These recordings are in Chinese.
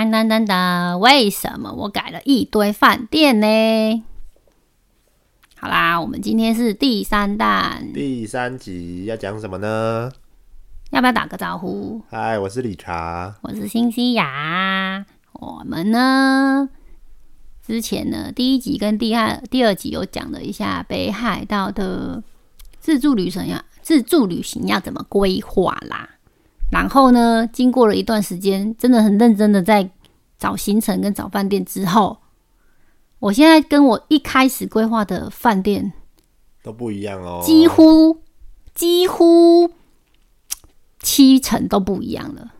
噔噔噔噔，为什么我改了一堆饭店呢？好啦，我们今天是第三弹，第三集要讲什么呢？要不要打个招呼？嗨，我是理查，我是新西亚。我们呢，之前呢，第一集跟第二第二集有讲了一下北海道的自助旅程呀，自助旅行要怎么规划啦。然后呢，经过了一段时间，真的很认真的在找行程跟找饭店之后，我现在跟我一开始规划的饭店都不一样哦，几乎几乎七成都不一样了。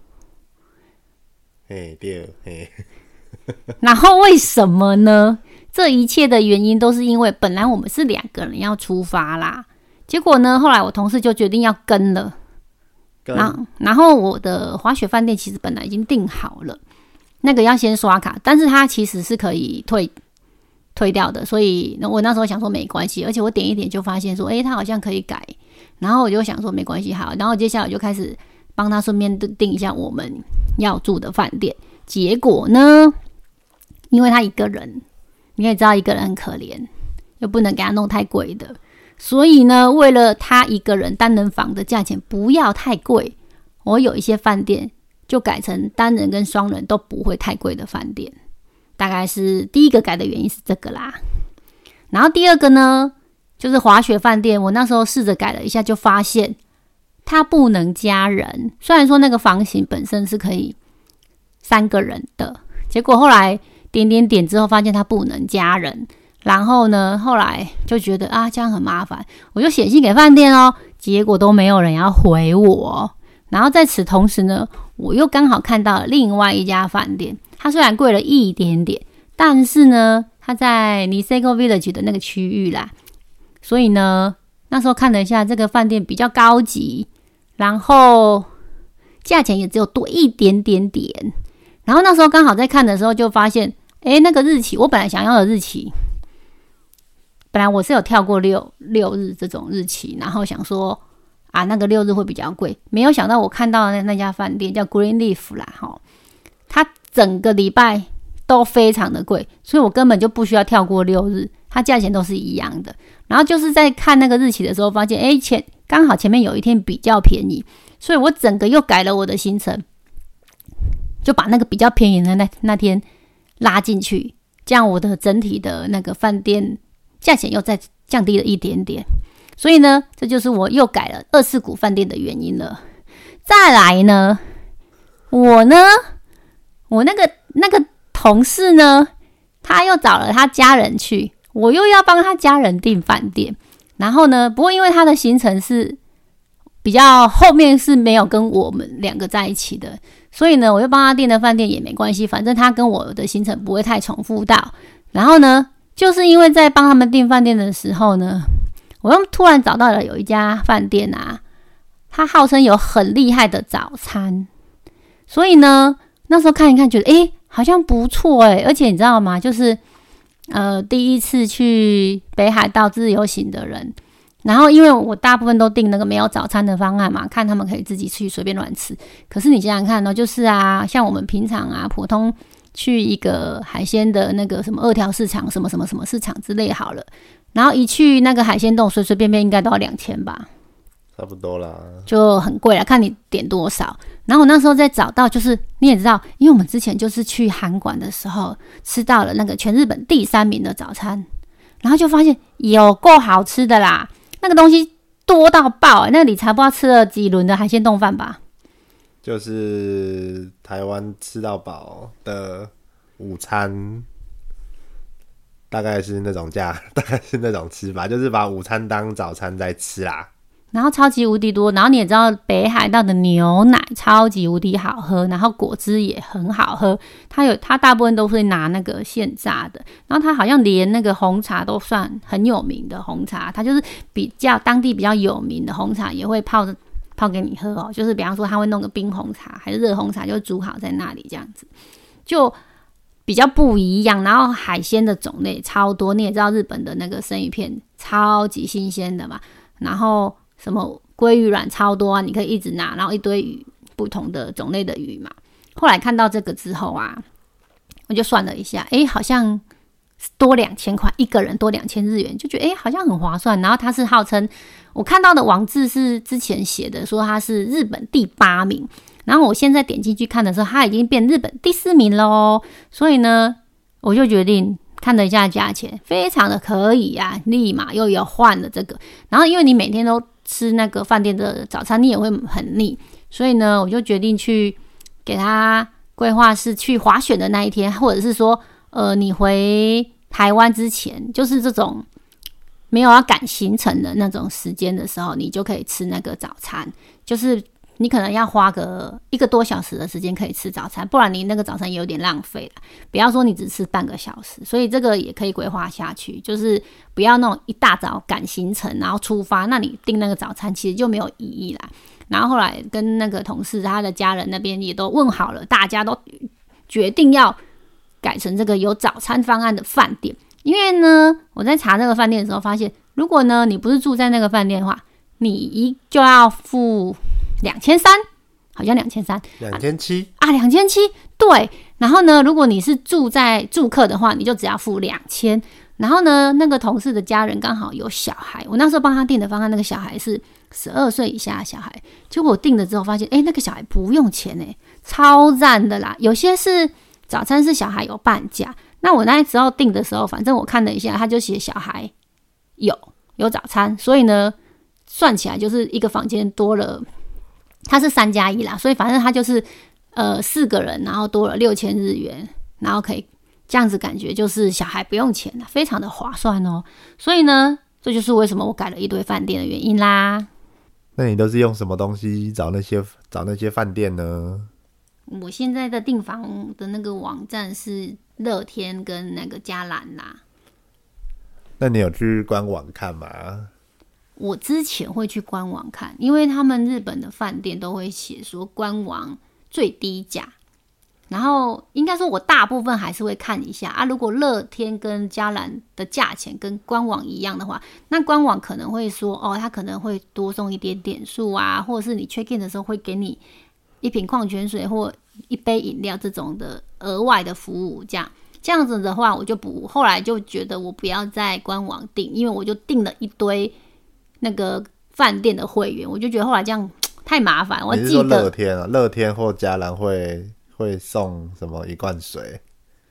哎，对，嘿，然后为什么呢？这一切的原因都是因为本来我们是两个人要出发啦，结果呢，后来我同事就决定要跟了。然后，然后我的滑雪饭店其实本来已经订好了，那个要先刷卡，但是它其实是可以退退掉的，所以那我那时候想说没关系，而且我点一点就发现说，诶，它好像可以改，然后我就想说没关系，好，然后接下来我就开始帮他顺便订一下我们要住的饭店，结果呢，因为他一个人，你也知道一个人很可怜，又不能给他弄太贵的。所以呢，为了他一个人单人房的价钱不要太贵，我有一些饭店就改成单人跟双人都不会太贵的饭店。大概是第一个改的原因是这个啦。然后第二个呢，就是滑雪饭店，我那时候试着改了一下，就发现它不能加人。虽然说那个房型本身是可以三个人的，结果后来点点点之后，发现它不能加人。然后呢，后来就觉得啊，这样很麻烦，我就写信给饭店哦，结果都没有人要回我。然后在此同时呢，我又刚好看到了另外一家饭店，它虽然贵了一点点，但是呢，它在 Niseko Village 的那个区域啦，所以呢，那时候看了一下这个饭店比较高级，然后价钱也只有多一点点点。然后那时候刚好在看的时候，就发现，诶，那个日期我本来想要的日期。本来我是有跳过六六日这种日期，然后想说啊，那个六日会比较贵，没有想到我看到的那那家饭店叫 Green Leaf 啦，哈，它整个礼拜都非常的贵，所以我根本就不需要跳过六日，它价钱都是一样的。然后就是在看那个日期的时候，发现哎前刚好前面有一天比较便宜，所以我整个又改了我的行程，就把那个比较便宜的那那天拉进去，这样我的整体的那个饭店。价钱又再降低了一点点，所以呢，这就是我又改了二世谷饭店的原因了。再来呢，我呢，我那个那个同事呢，他又找了他家人去，我又要帮他家人订饭店。然后呢，不过因为他的行程是比较后面是没有跟我们两个在一起的，所以呢，我又帮他订的饭店也没关系，反正他跟我的行程不会太重复到。然后呢？就是因为在帮他们订饭店的时候呢，我又突然找到了有一家饭店啊，它号称有很厉害的早餐，所以呢，那时候看一看，觉得诶好像不错诶，而且你知道吗？就是呃第一次去北海道自由行的人，然后因为我大部分都订那个没有早餐的方案嘛，看他们可以自己去随便乱吃。可是你想想看呢，就是啊，像我们平常啊普通。去一个海鲜的那个什么二条市场，什么什么什么市场之类好了，然后一去那个海鲜洞，随随便便应该都要两千吧，差不多啦，就很贵了，看你点多少。然后我那时候在找到，就是你也知道，因为我们之前就是去韩馆的时候吃到了那个全日本第三名的早餐，然后就发现有够好吃的啦，那个东西多到爆，那你才不知道吃了几轮的海鲜冻饭吧。就是台湾吃到饱的午餐，大概是那种价，大概是那种吃法，就是把午餐当早餐在吃啦。然后超级无敌多，然后你也知道北海道的牛奶超级无敌好喝，然后果汁也很好喝。它有它大部分都会拿那个现榨的，然后它好像连那个红茶都算很有名的红茶，它就是比较当地比较有名的红茶也会泡着。泡给你喝哦，就是比方说他会弄个冰红茶还是热红茶，就煮好在那里这样子，就比较不一样。然后海鲜的种类超多，你也知道日本的那个生鱼片超级新鲜的嘛，然后什么鲑鱼卵超多啊，你可以一直拿，然后一堆鱼不同的种类的鱼嘛。后来看到这个之后啊，我就算了一下，诶，好像多两千块，一个人多两千日元，就觉得诶，好像很划算。然后它是号称我看到的网志是之前写的，说它是日本第八名。然后我现在点进去看的时候，它已经变日本第四名喽。所以呢，我就决定看了一下价钱，非常的可以呀，立马又要换了这个。然后因为你每天都吃那个饭店的早餐，你也会很腻，所以呢，我就决定去给他规划是去滑雪的那一天，或者是说，呃，你回台湾之前，就是这种没有要赶行程的那种时间的时候，你就可以吃那个早餐，就是。你可能要花个一个多小时的时间可以吃早餐，不然你那个早餐也有点浪费了。不要说你只吃半个小时，所以这个也可以规划下去，就是不要那种一大早赶行程然后出发，那你订那个早餐其实就没有意义啦。然后后来跟那个同事他的家人那边也都问好了，大家都决定要改成这个有早餐方案的饭店。因为呢，我在查那个饭店的时候发现，如果呢你不是住在那个饭店的话，你一就要付。两千三，好像两千三，两千七啊，两千七，对。然后呢，如果你是住在住客的话，你就只要付两千。然后呢，那个同事的家人刚好有小孩，我那时候帮他订的方案，那个小孩是十二岁以下的小孩。结果我订了之后发现，哎，那个小孩不用钱哎，超赞的啦。有些是早餐是小孩有半价，那我那时候订的时候，反正我看了一下，他就写小孩有有早餐，所以呢，算起来就是一个房间多了。它是三加一啦，所以反正他就是呃四个人，然后多了六千日元，然后可以这样子感觉就是小孩不用钱了，非常的划算哦。所以呢，这就是为什么我改了一堆饭店的原因啦。那你都是用什么东西找那些找那些饭店呢？我现在的订房的那个网站是乐天跟那个嘉兰啦。那你有去官网看吗？我之前会去官网看，因为他们日本的饭店都会写说官网最低价，然后应该说我大部分还是会看一下啊。如果乐天跟嘉兰的价钱跟官网一样的话，那官网可能会说哦，他可能会多送一点点数啊，或者是你 check in 的时候会给你一瓶矿泉水或一杯饮料这种的额外的服务，这样这样子的话，我就不后来就觉得我不要在官网订，因为我就订了一堆。那个饭店的会员，我就觉得后来这样 太麻烦。我记得乐天啊，乐天或家兰会会送什么一罐水？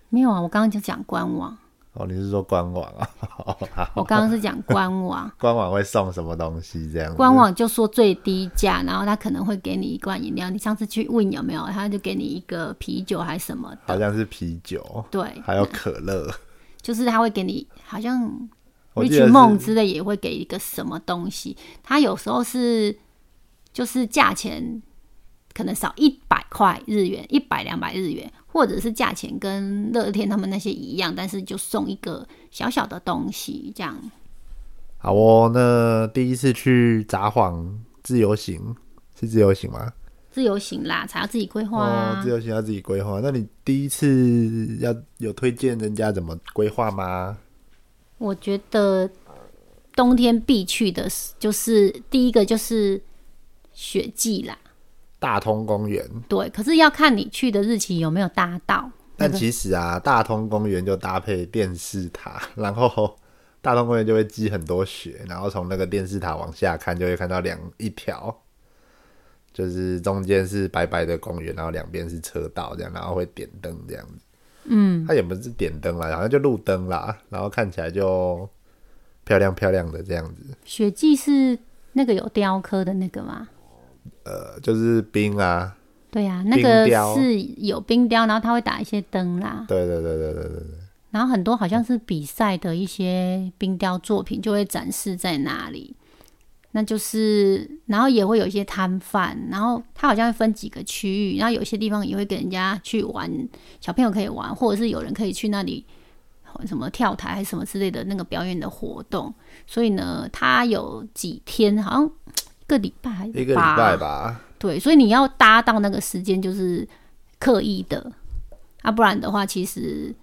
没有啊，我刚刚就讲官网。哦，你是说官网啊？我刚刚是讲官网。官网会送什么东西？这样？官网就说最低价，然后他可能会给你一罐饮料。你上次去问有没有，他就给你一个啤酒还是什么？好像是啤酒。对，还有可乐。就是他会给你，好像。Rich 梦之类也会给一个什么东西，他有时候是就是价钱可能少一百块日元，一百两百日元，或者是价钱跟乐天他们那些一样，但是就送一个小小的东西这样。好哦，那第一次去札幌自由行是自由行吗？自由行啦，才要自己规划啊。自由行要自己规划，那你第一次要有推荐人家怎么规划吗？我觉得冬天必去的就是第一个就是雪季啦，大通公园。对，可是要看你去的日期有没有搭到。但其实啊，大通公园就搭配电视塔，然后大通公园就会积很多雪，然后从那个电视塔往下看，就会看到两一条，就是中间是白白的公园，然后两边是车道这样，然后会点灯这样子。嗯，它也不是点灯啦，好像就路灯啦，然后看起来就漂亮漂亮的这样子。雪季是那个有雕刻的那个吗？呃，就是冰啊。对呀，那个是有冰雕，然后它会打一些灯啦。对对对对对对对。然后很多好像是比赛的一些冰雕作品就会展示在那里。那就是，然后也会有一些摊贩，然后它好像会分几个区域，然后有些地方也会给人家去玩，小朋友可以玩，或者是有人可以去那里什么跳台还是什么之类的那个表演的活动。所以呢，它有几天，好像一个礼拜，一个礼拜吧。对，所以你要搭到那个时间就是刻意的，啊，不然的话，其实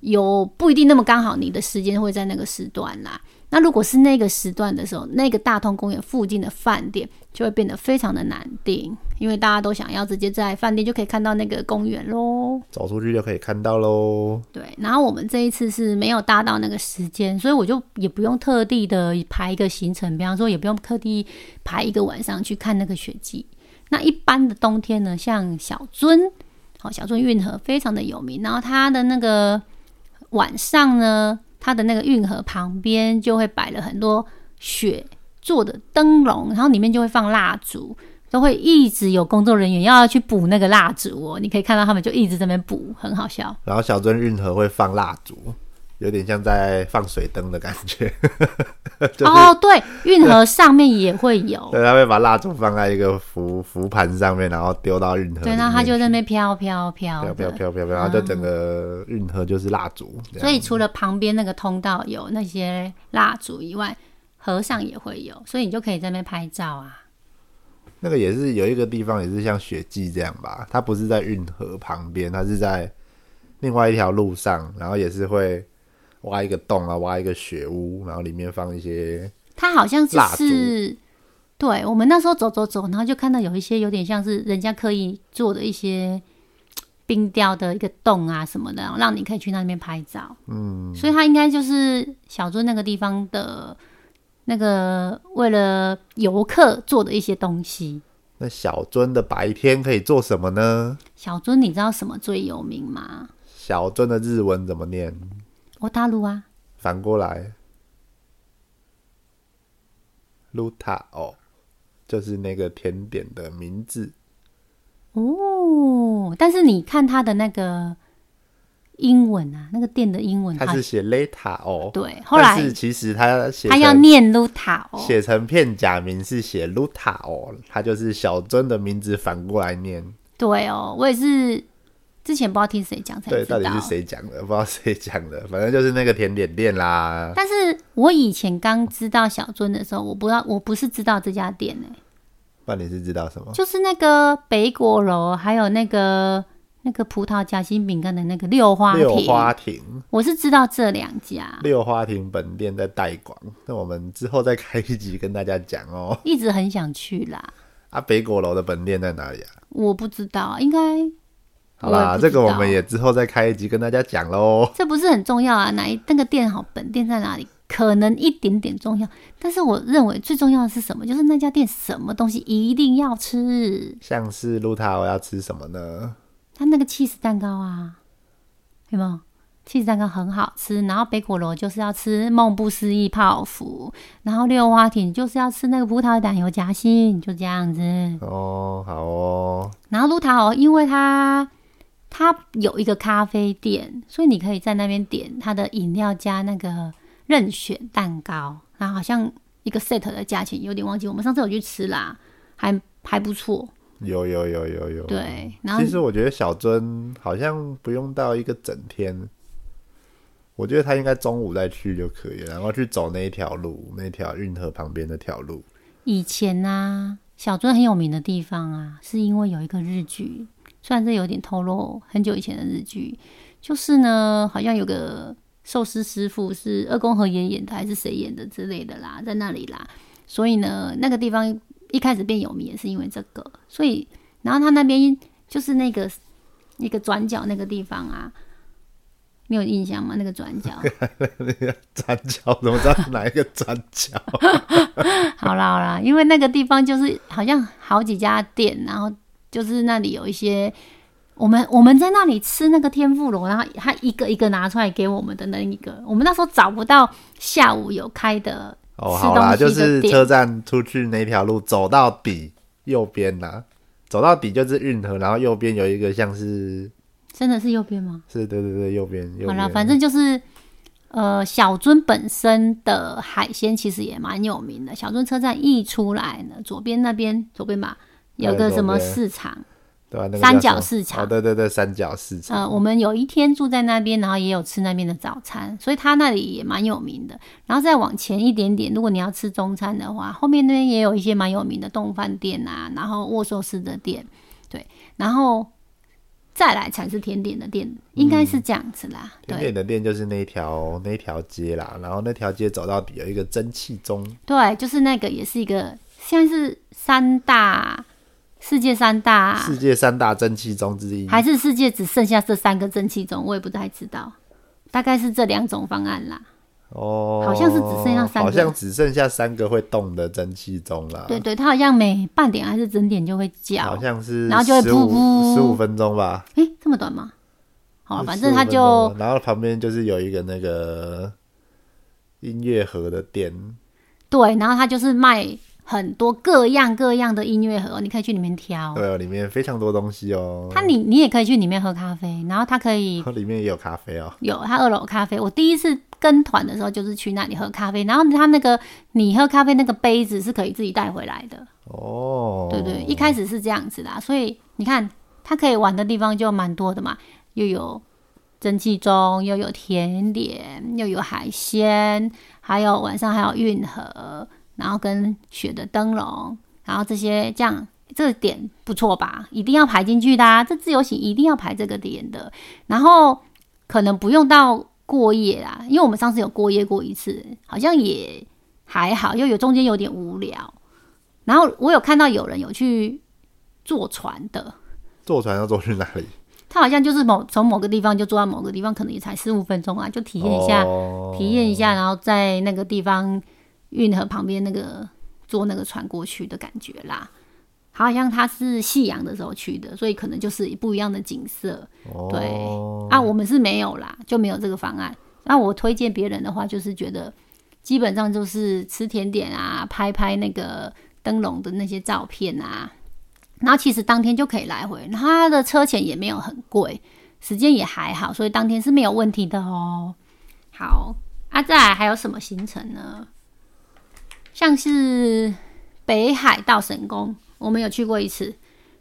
有不一定那么刚好，你的时间会在那个时段啦。那如果是那个时段的时候，那个大通公园附近的饭店就会变得非常的难订，因为大家都想要直接在饭店就可以看到那个公园喽。走出去就可以看到喽。对，然后我们这一次是没有搭到那个时间，所以我就也不用特地的排一个行程，比方说也不用特地排一个晚上去看那个雪季。那一般的冬天呢，像小樽，好小樽运河非常的有名，然后它的那个晚上呢。它的那个运河旁边就会摆了很多雪做的灯笼，然后里面就会放蜡烛，都会一直有工作人员要去补那个蜡烛哦。你可以看到他们就一直在那边补，很好笑。然后小镇运河会放蜡烛。有点像在放水灯的感觉。哦，对，运河上面也会有。对，他会把蜡烛放在一个浮浮盘上面，然后丢到运河。对，然后它就在那边飘飘飘，飘飘飘飘飘，然后就整个运河就是蜡烛。所以除了旁边那个通道有那些蜡烛以外，河上也会有，所以你就可以在那边拍照啊。那个也是有一个地方，也是像雪季这样吧？它不是在运河旁边，它是在另外一条路上，然后也是会。挖一个洞啊，挖一个雪屋，然后里面放一些。它好像是，对我们那时候走走走，然后就看到有一些有点像是人家刻意做的一些冰雕的一个洞啊什么的，让你可以去那边拍照。嗯，所以它应该就是小樽那个地方的那个为了游客做的一些东西。那小樽的白天可以做什么呢？小樽，你知道什么最有名吗？小樽的日文怎么念？我大陆啊，反过来，露塔哦，就是那个甜点的名字哦。但是你看它的那个英文啊，那个店的英文，它是写 Leta 哦。对，后来是其实它写它要念 Luta 哦，写成片假名是写 Luta 哦，它就是小尊的名字反过来念。对哦，我也是。之前不知道听谁讲才知道，到底是谁讲的？不知道谁讲的，反正就是那个甜点店啦。但是我以前刚知道小樽的时候，我不知道，我不是知道这家店呢。那你是知道什么？就是那个北果楼，还有那个那个葡萄夹心饼干的那个六花六花亭。我是知道这两家六花亭本店在代广，那我们之后再开一集跟大家讲哦。一直很想去啦。啊，北果楼的本店在哪里啊？我不知道，应该。好啦，这个我们也之后再开一集跟大家讲喽。这不是很重要啊，哪一那个店好，本店在哪里？可能一点点重要，但是我认为最重要的是什么？就是那家店什么东西一定要吃。像是露塔，我要吃什么呢？他那个 cheese 蛋糕啊，有没有？cheese 蛋糕很好吃。然后北果楼就是要吃梦不思议泡芙，然后六花亭就是要吃那个葡萄奶油夹心，就这样子。哦，好哦。然后露塔哦，因为它。它有一个咖啡店，所以你可以在那边点它的饮料加那个任选蛋糕，然后好像一个 set 的价钱有点忘记。我们上次有去吃啦，还还不错。有有有有有。对，然后其实我觉得小尊好像不用到一个整天，我觉得他应该中午再去就可以，然后去走那一条路，那条运河旁边那条路。以前啊，小樽很有名的地方啊，是因为有一个日剧。虽然这有点透露很久以前的日剧，就是呢，好像有个寿司师傅是二宫和也演的，还是谁演的之类的啦，在那里啦。所以呢，那个地方一开始变有名也是因为这个。所以，然后他那边就是那个一个转角那个地方啊，你有印象吗？那个转角，那个转角怎么知道哪一个转角？好啦好啦，因为那个地方就是好像好几家店，然后。就是那里有一些，我们我们在那里吃那个天妇罗，然后他一个一个拿出来给我们的那一个，我们那时候找不到下午有开的哦，好啦，就是车站出去那条路走到底右边呐，走到底就是运河，然后右边有一个像是，真的是右边吗？是，对对对，右边。好了，反正就是呃，小樽本身的海鲜其实也蛮有名的。小樽车站一出来呢，左边那边，左边吧。有个什么市场，对吧？三角市场，哦，对对对，三角市场。呃，我们有一天住在那边，然后也有吃那边的早餐，所以他那里也蛮有名的。然后再往前一点点，如果你要吃中餐的话，后面那边也有一些蛮有名的冻饭店啊，然后握寿司的店，对。然后再来才是甜点的店，应该是这样子啦。对甜点的店就是那一条那条街啦，然后那条街走到底有一个蒸汽钟，对，就是那个也是一个，现在是三大世界三大，世界三大蒸汽中之一。还是世界只剩下这三个蒸汽中，我也不太知道，大概是这两种方案啦。哦，好像是只剩下三个好像只剩下三个会动的蒸汽钟啦。对对，它好像每半点还是整点就会叫好，像是，然后就会噗噗十五分钟吧。诶，这么短吗？好，反正它就然后旁边就是有一个那个音乐盒的店，对，然后它就是卖很多各样各样的音乐盒，你可以去里面挑。对哦，里面非常多东西哦。它你你也可以去里面喝咖啡，然后它可以里面也有咖啡哦。有它二楼咖啡。我第一次跟团的时候就是去那里喝咖啡，然后它那个你喝咖啡那个杯子是可以自己带回来的。哦，对对，一开始是这样子啦，所以你看它可以玩的地方就蛮多的嘛，又有蒸汽钟，又有甜点，又有海鲜，还有晚上还有运河，然后跟雪的灯笼，然后这些这样这个点不错吧？一定要排进去的、啊，这自由行一定要排这个点的，然后可能不用到过夜啦，因为我们上次有过夜过一次，好像也还好，又有中间有点无聊。然后我有看到有人有去坐船的，坐船要坐去哪里？他好像就是某从某个地方就坐到某个地方，可能也才十五分钟啊，就体验一下，哦体验一下，然后在那个地方运河旁边那个坐那个船过去的感觉啦。好像他是夕阳的时候去的，所以可能就是不一样的景色。哦对啊，我们是没有啦，就没有这个方案。那我推荐别人的话，就是觉得基本上就是吃甜点啊，拍拍那个灯笼的那些照片啊，然后其实当天就可以来回，它的车钱也没有很贵，时间也还好，所以当天是没有问题的哦。好，啊，再来还有什么行程呢？像是北海道神宫，我们有去过一次，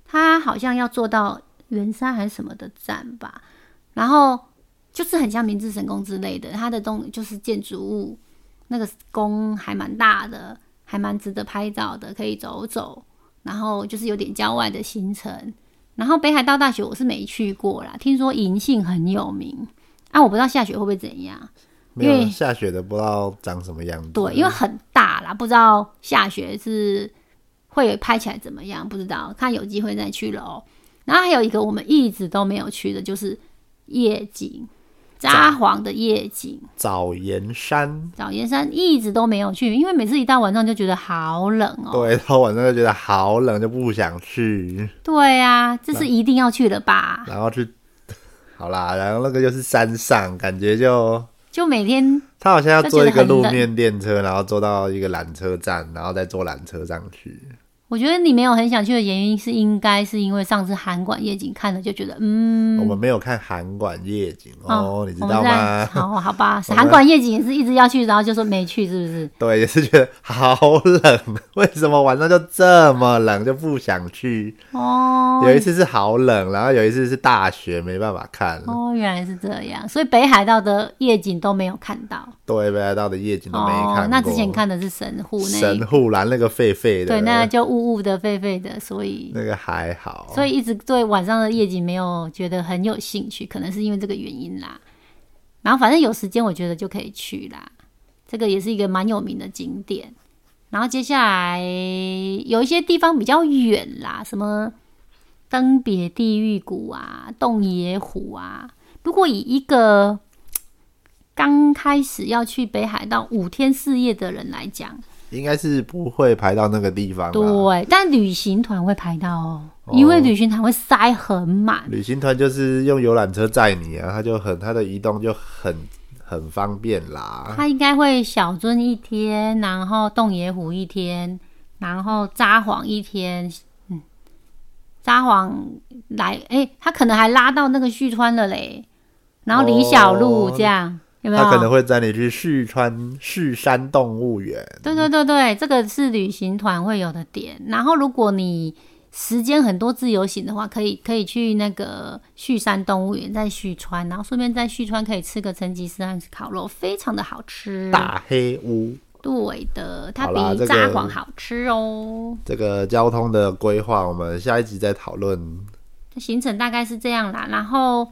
它好像要坐到圆山还是什么的站吧，然后就是很像明治神宫之类的，它的东就是建筑物，那个宫还蛮大的，还蛮值得拍照的，可以走走。然后就是有点郊外的行程。然后北海道大学我是没去过啦，听说银杏很有名啊，我不知道下雪会不会怎样。没有因为下雪的，不知道长什么样子。对，因为很大啦，不知道下雪是会拍起来怎么样，不知道，看有机会再去了哦。然后还有一个我们一直都没有去的，就是夜景，札幌的夜景，早岩山，早岩山一直都没有去，因为每次一到晚上就觉得好冷哦。对，到晚上就觉得好冷，就不想去，对啊，这是一定要去的吧？然后去，好啦，然后那个就是山上，感觉就就每天他好像要坐一个路面电车，然后坐到一个缆车站，然后再坐缆车上去。我觉得你没有很想去的原因是，应该是因为上次韩馆夜景看了就觉得，嗯，我们没有看韩馆夜景哦，你知道吗？好好吧，韩馆夜景也是一直要去，然后就说没去，是不是？对，也是觉得好冷，为什么晚上就这么冷，就不想去？哦，有一次是好冷，然后有一次是大雪，没办法看。哦，原来是这样，所以北海道的夜景都没有看到。对，北海道的夜景都没看。哦，那之前看的是神户那神户蓝那个狒狒的，对，那就雾雾的、沸沸的，所以那个还好。所以一直对晚上的夜景没有觉得很有兴趣，可能是因为这个原因啦。然后反正有时间，我觉得就可以去啦。这个也是一个蛮有名的景点。然后接下来有一些地方比较远啦，什么登别地狱谷啊、洞爷湖啊。如果以一个刚开始要去北海道五天四夜的人来讲，应该是不会排到那个地方啦。对，但旅行团会排到哦，因为旅行团会塞很满。旅行团就是用游览车载你啊，它就很它的移动就很很方便啦。他应该会小樽一天，然后洞爷湖一天，然后札幌一天，嗯，札幌来，哎、他可能还拉到那个旭川了嘞，然后李小璐哦这样、有没有？它可能会载你去旭川旭山动物园。对对对对，这个是旅行团会有的点。然后如果你时间很多自由行的话，可以可以去那个旭山动物园，在旭川，然后顺便在旭川可以吃个成吉思汗烤肉，非常的好吃。大黑屋对的，它比札幌好吃哦。这个交通的规划，我们下一集再讨论。行程大概是这样啦，然后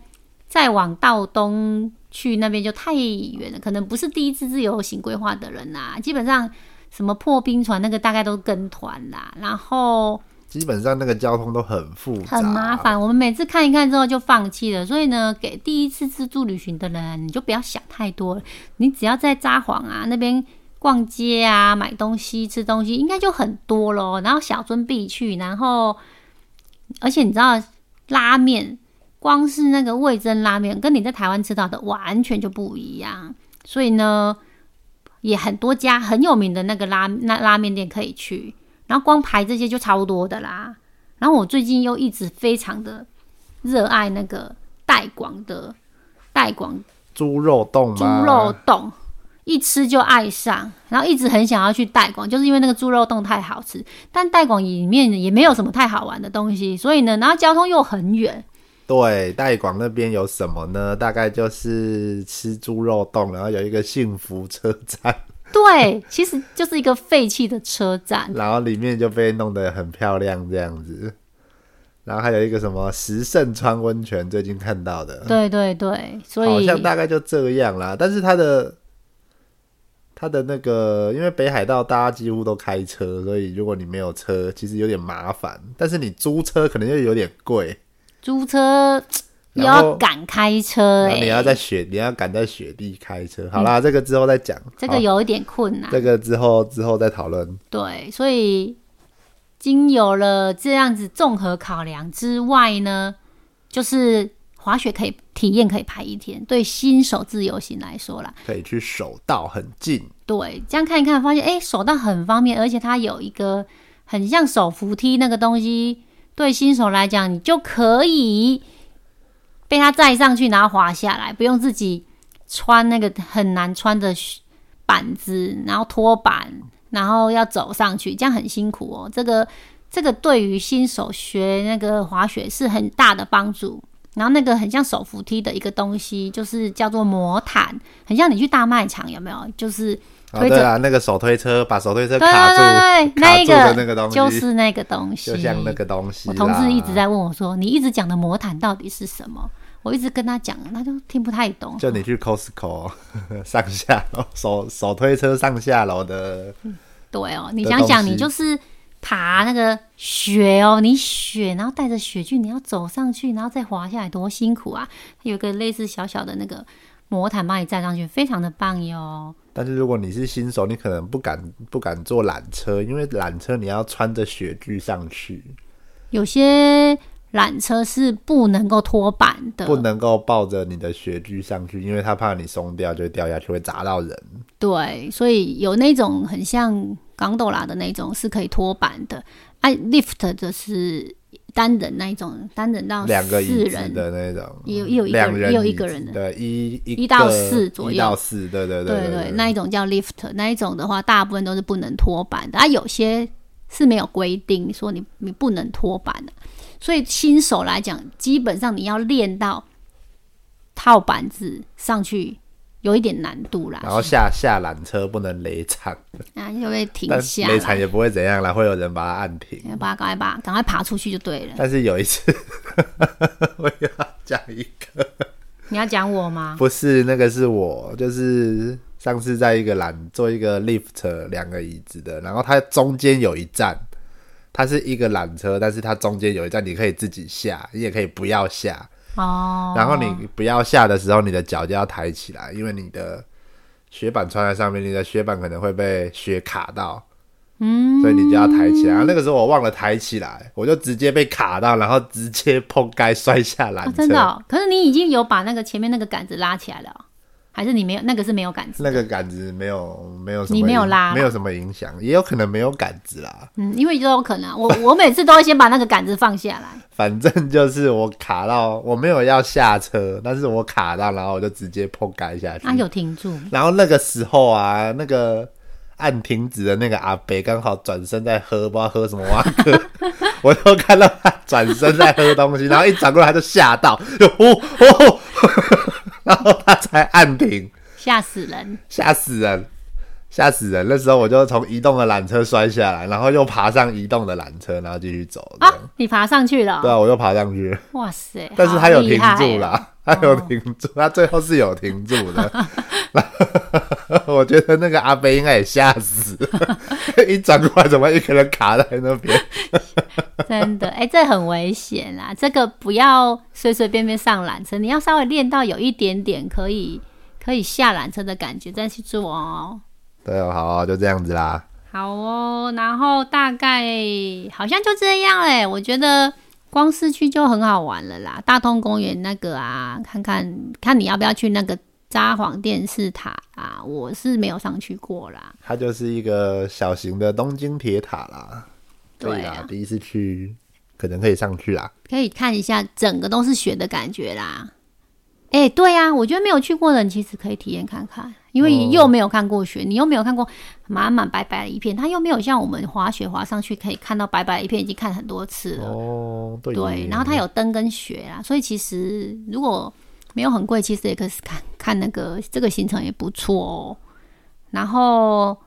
再往道东去那边就太远了，可能不是第一次自由行规划的人啦，基本上什么破冰船那个大概都跟团啦，然后基本上那个交通都很复杂，很麻。烦，我们每次看一看之后就放弃了。所以呢，给第一次自助旅行的人，你就不要想太多了，你只要在札幌啊那边逛街啊、买东西、吃东西，应该就很多咯。然后小樽必去，然后而且你知道拉面，光是那个味增拉面，跟你在台湾吃到的完全就不一样。所以呢，也很多家很有名的那个拉那拉面店可以去，然后光排这些就超多的啦。然后我最近又一直非常的热爱那个带广的带广猪肉冻猪？肉冻，一吃就爱上，然后一直很想要去带广，就是因为那个猪肉冻太好吃。但带广里面也没有什么太好玩的东西，所以呢，然后交通又很远，对，代广那边有什么呢？大概就是吃猪肉冻，然后有一个幸福车站，对，其实就是一个废弃的车站。然后里面就被弄得很漂亮这样子。然后还有一个什么石胜川温泉，最近看到的，对对对，所以好像大概就这样啦。但是它的它的那个，因为北海道大家几乎都开车，所以如果你没有车，其实有点麻烦。但是你租车可能又有点贵，租车又然后要赶开车、欸，你要在雪，你要赶在雪地开车。好啦，这个之后再讲。这个有一点困难。这个之后之后再讨论。对，所以经有了这样子综合考量之外呢，就是滑雪可以体验可以排一天，对新手自由行来说啦，可以去手道很近，对，这样看一看，发现哎，手道很方便，而且它有一个很像手扶梯那个东西，对新手来讲，你就可以被它载上去，然后滑下来，不用自己穿那个很难穿的板子，然后拖板，然后要走上去，这样很辛苦哦。这个这个对于新手学那个滑雪是很大的帮助。然后那个很像手扶梯的一个东西，就是叫做魔毯，很像你去大卖场有没有？就是，推着对啊，那个手推车把手推车卡住，对对对，那一卡住的那个东西，就是那个东西，就像那个东西。我同事一直在问我说：“你一直讲的魔毯到底是什么？”我一直跟他讲，他就听不太懂。就你去 Costco 上下楼手手推车上下楼的，对哦，你想想，你就是爬那个雪哦，你雪，然后带着雪具，你要走上去，然后再滑下来，多辛苦啊！有一个类似小小的那个魔毯帮你站上去，非常的棒哟。但是如果你是新手，你可能不敢不敢坐缆车，因为缆车你要穿着雪具上去，有些缆车是不能够拖板的，不能够抱着你的雪具上去，因为他怕你松掉就会掉下去，会砸到人。对，所以有那种很像港斗拉的那种是可以拖板的，哎、l i f t 的是单人那一种，单人到两个四人，的那种，也有也有一个人人也有一个人的。对，一一一到四左右。一到四，对对对对。那一种叫 lift，那一种的话，大部分都是不能拖板的，啊，有些是没有规定说你你不能拖板的，所以新手来讲，基本上你要练到套板子上去。有一点难度啦，然后下下缆车不能雷惨，啊，就会停下来，雷惨也不会怎样啦，会有人把它按停。要把它赶快把赶快爬出去就对了。但是有一次，我要讲一个，你要讲我吗？不是那个是我，就是上次在一个缆做一个 lift 两个椅子的，然后它中间有一站，它是一个缆车，但是它中间有一站你可以自己下，你也可以不要下。哦，然后你不要下的时候，你的脚就要抬起来，因为你的雪板穿在上面，你的雪板可能会被雪卡到，嗯，所以你就要抬起来。然后那个时候我忘了抬起来，我就直接被卡到，然后直接碰盖摔下缆车。哦真的、哦，可是你已经有把那个前面那个杆子拉起来了哦、还是你没有？那个是没有杆子那个杆子没有没有什么你没有影拉没有什么影响，也有可能没有杆子啦。嗯，因为都有可能啊，我 我每次都会先把那个杆子放下来。反正就是我卡到，我没有要下车，但是我卡到，然后我就直接碰盖下去。啊，有停住，然后那个时候啊，那个按停止的那个阿北刚好转身在喝，不知道喝什么哇哥，我就看到他转身在喝东西，然后一转过来他就吓到，就呼呼，然后他才按停，吓死人！吓死人，吓死人！那时候我就从移动的缆车摔下来，然后又爬上移动的缆车，然后继续走。啊，你爬上去了？对啊，我又爬上去。哇塞！但是他有停住了，他有停住，他最后是有停住的。我觉得那个阿飞应该也吓死，一转过来怎么一个人卡在那边？真的，哎，这很危险啊！这个不要随随便便上缆车，你要稍微练到有一点点可以可以下缆车的感觉再去做哦。对哦，好，就这样子啦。好哦，然后大概好像就这样哎，我觉得光市区就很好玩了啦。大通公园那个啊，看看看你要不要去那个札幌电视塔啊？我是没有上去过啦。它就是一个小型的东京铁塔啦。对啊，第一次去可能可以上去啦，可以看一下整个都是雪的感觉啦。哎，对呀，我觉得没有去过的人其实可以体验看看，因为又没有看过雪，你又没有看过满满白白的一片，它又没有像我们滑雪滑上去可以看到白白一片，已经看很多次了。哦，对，然后它有灯跟雪啊，所以其实如果没有很贵，其实也可以看看那个这个行程也不错哦。然后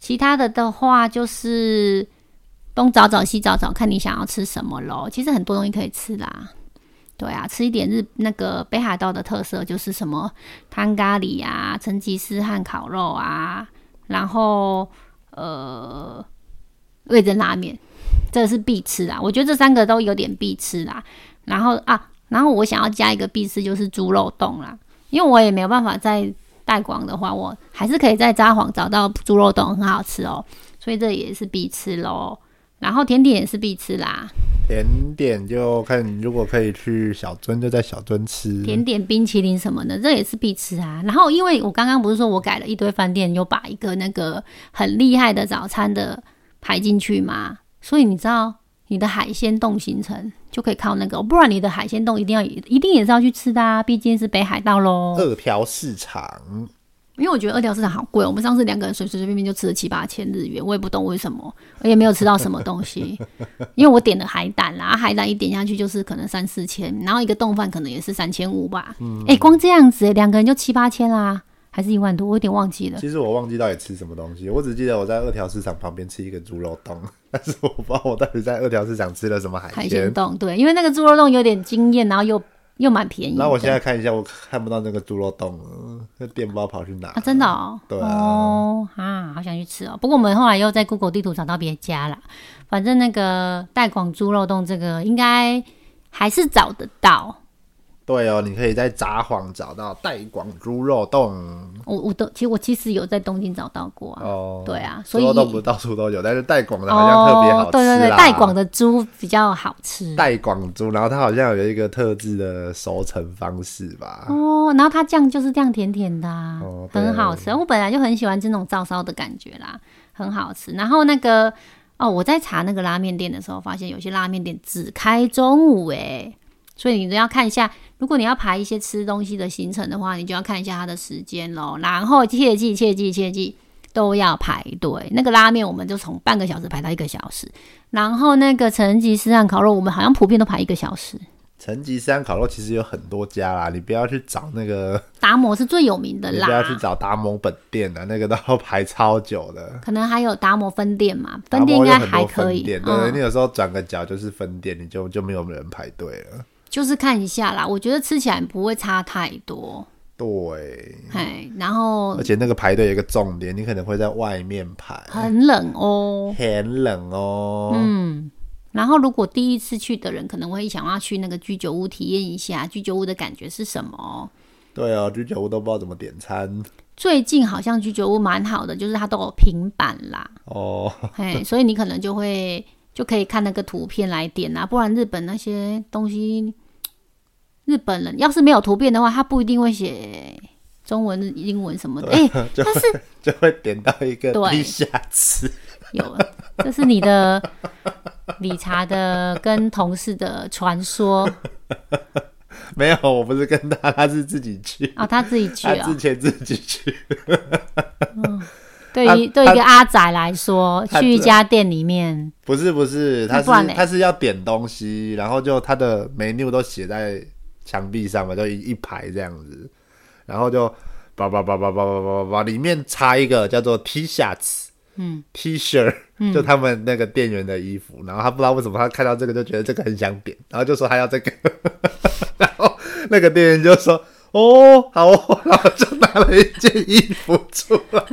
其他的的话就是。东找找西找找，看你想要吃什么喽。其实很多东西可以吃啦，对啊，吃一点日那个北海道的特色，就是什么汤咖喱啊、成吉思汗烤肉啊，然后呃味增拉面，这是必吃啊。我觉得这三个都有点必吃啦。然后啊，然后我想要加一个必吃，就是猪肉冻啦，因为我也没有办法在带广的话，我还是可以在札幌找到猪肉冻，很好吃哦，所以这也是必吃喽。然后甜点也是必吃啦，甜点就看如果可以去小樽，就在小樽吃甜点、冰淇淋什么的，这也是必吃啊。然后因为我刚刚不是说我改了一堆饭店，有把一个那个很厉害的早餐的排进去嘛，所以你知道你的海鲜冻行程就可以靠那个，不然你的海鲜冻一定要一定也是要去吃的啊，毕竟是北海道喽。二条市场。因为我觉得二条市场好贵，我们上次两个人随随随便便就吃了七八千日元，我也不懂为什么，我也没有吃到什么东西。因为我点了海胆啦，海胆一点下去就是可能三四千，然后一个冻饭可能也是三千五吧。嗯哎，光这样子，两个人就七八千啦，还是一万多，我有点忘记了。其实我忘记到底吃什么东西，我只记得我在二条市场旁边吃一个猪肉冻，但是我不知道我到底在二条市场吃了什么。海鲜冻，对，因为那个猪肉冻有点惊艳，然后又。又蛮便宜。那我现在看一下，我看不到那个猪肉冻了，那店包跑去哪？啊，真的哦。对哦，啊，好想去吃哦。不过我们后来又在 Google 地图找到别家了，反正那个带广猪肉冻这个应该还是找得到。对哦，你可以在札幌找到带广猪肉冻。我我都其实我其实有在东京找到过啊。哦，对啊，所以都不到处都有，但是带广的好像特别好吃。对对对，带广的猪比较好吃。带广猪，然后它好像有一个特制的熟成方式吧。哦，然后它酱就是这样甜甜的，很好吃。我本来就很喜欢这种照烧的感觉啦，很好吃。然后那个哦，我在查那个拉面店的时候，发现有些拉面店只开中午哎。所以你都要看一下，如果你要排一些吃东西的行程的话，你就要看一下它的时间喽。然后切记切记切记都要排队。那个拉面我们就从半个小时排到一个小时，然后那个成吉思汗烤肉我们好像普遍都排一个小时。成吉思汗烤肉其实有很多家啦，你不要去找那个达摩是最有名的啦。不要去找达摩本店的，那个都要排超久的。可能还有达摩分店嘛，分店应该还可以。对，你有时候转个角就是分店，你就就没有人排队了。就是看一下啦，我觉得吃起来不会差太多。对，哎，然后而且那个排队有一个重点，你可能会在外面排，很冷哦，很冷哦。嗯，然后如果第一次去的人可能会想要去那个居酒屋体验一下居酒屋的感觉是什么？对啊，居酒屋都不知道怎么点餐。最近好像居酒屋蛮好的，就是它都有平板啦。哦，哎，所以你可能就会就可以看那个图片来点啊，不然日本那些东西。日本人要是没有图片的话，他不一定会写中文、英文什么的。哎，但是就会点到一个地下室。有，这是你的理查的跟同事的传说。没有，我不是跟他，他是自己去。啊，他自己去啊，之前自己去。嗯，对于对一个阿仔来说，去一家店里面，不是不是，他是他是要点东西，然后就他的 menu 都写在。墙壁上嘛，就一一排这样子，然后就叭叭叭叭叭叭叭叭，里面插一个叫做 T 恤子，嗯，T 恤，就他们那个店员的衣服，然后他不知道为什么他看到这个就觉得这个很想点，然后就说他要这个，然后那个店员就说哦好哦，然后就拿了一件衣服出来，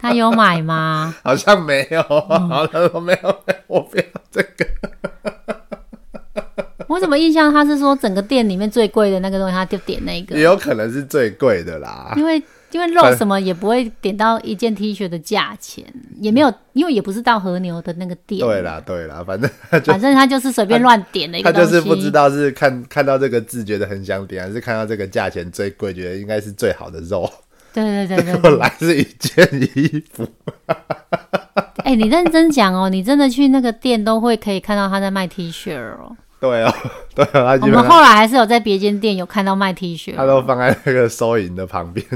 他有买吗？好像没有，然后他说没有，没 有我不要这个，我怎么印象他是说整个店里面最贵的那个东西，他就点那个？也，有可能是最贵的啦，因为因为肉什么也不会点到一件 T 恤的价钱，也没有，因为也不是到和牛的那个店，对啦对啦，反正反正他就是随便乱点的一他个东西，就是不知道是看看到这个字觉得很想点，还是看到这个价钱最贵，觉得应该是最好的肉，对对对对后对，来是一件衣服。哎、你认真讲哦，你真的去那个店都会可以看到他在卖 T 恤哦。对哦，对哦，他我们后来还是有在别间店有看到卖 T 恤，他都放在那个收银的旁边。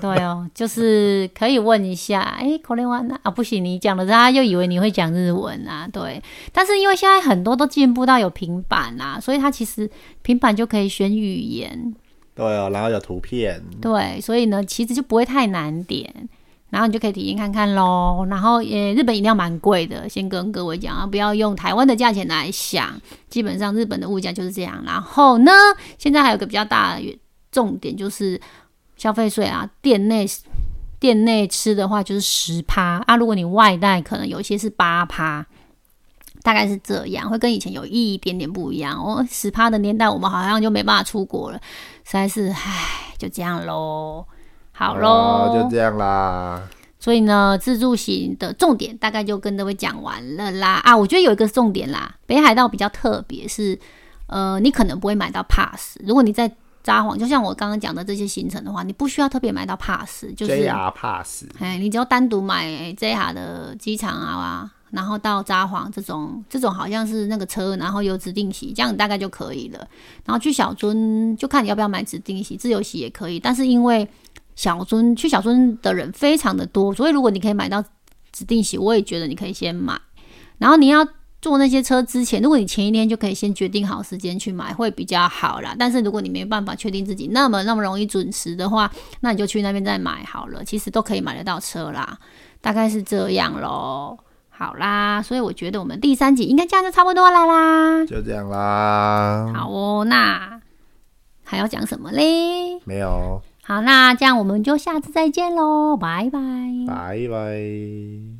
对哦，就是可以问一下，哎，口令湾啊，不行，你讲了，他又以为你会讲日文啊，对。但是因为现在很多都进步到有平板啊，所以它其实平板就可以选语言，对哦，然后有图片，对，所以呢，其实就不会太难点。然后你就可以体验看看喽。然后也日本饮料蛮贵的，先跟各位讲啊，不要用台湾的价钱来想，基本上日本的物价就是这样。然后呢，现在还有个比较大的重点就是消费税啊，店内店内吃的话就是十趴啊，如果你外带，可能有些是八趴。大概是这样，会跟以前有一点点不一样哦。十趴的年代，我们好像就没办法出国了，实在是，唉，就这样喽。好喽，哦就这样啦。所以呢，自助行的重点大概就跟各位讲完了啦。啊，我觉得有一个重点啦，北海道比较特别是，呃，你可能不会买到 pass。如果你在札幌，就像我刚刚讲的这些行程的话，你不需要特别买到 pass，就是 JR Pass，哎，你只要单独买 JR 的机场啊，然后到札幌这种，这种好像是那个车，然后有指定席，这样大概就可以了。然后去小樽就看你要不要买指定席，自由席也可以。但是因为小樽去小樽的人非常的多，所以如果你可以买到指定席，我也觉得你可以先买。然后你要坐那些车之前，如果你前一天就可以先决定好时间去买，会比较好啦。但是如果你没办法确定自己那么那么容易准时的话，那你就去那边再买好了。其实都可以买得到车啦，大概是这样咯。好啦，所以我觉得我们第三集应该这样就差不多了啦。就这样啦。好哦，那还要讲什么嘞？没有，好，那这样我们就下次再见喽，拜拜。拜拜。